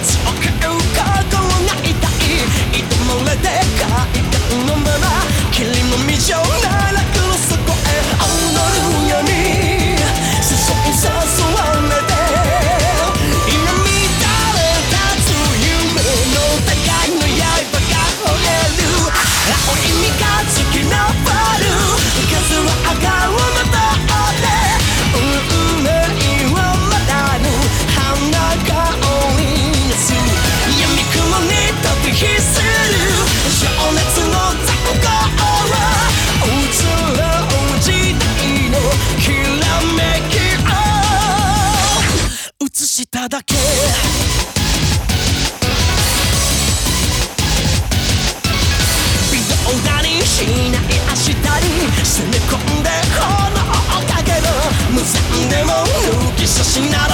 It's ただけ。微動だにしない明日に。攻め込んで炎をかける無残でも抜き差しない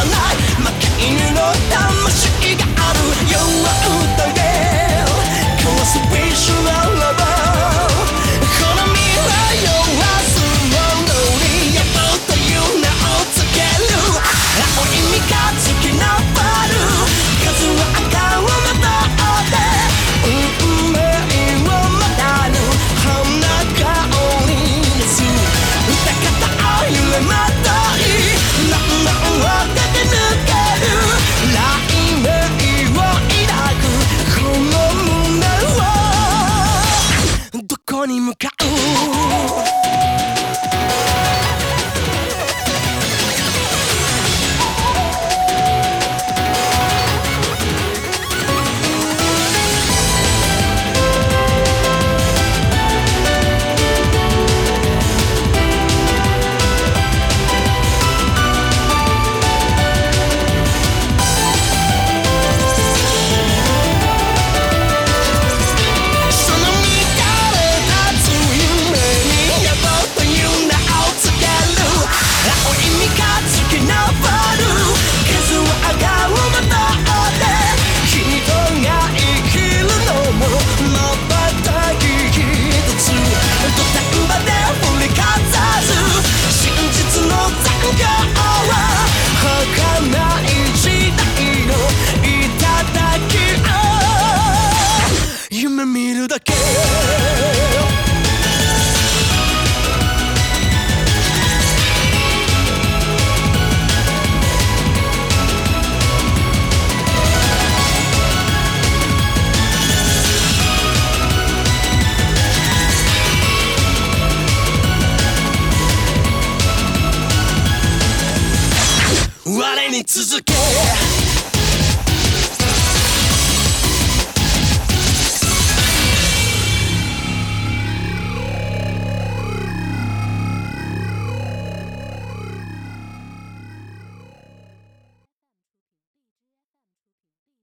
我に続け。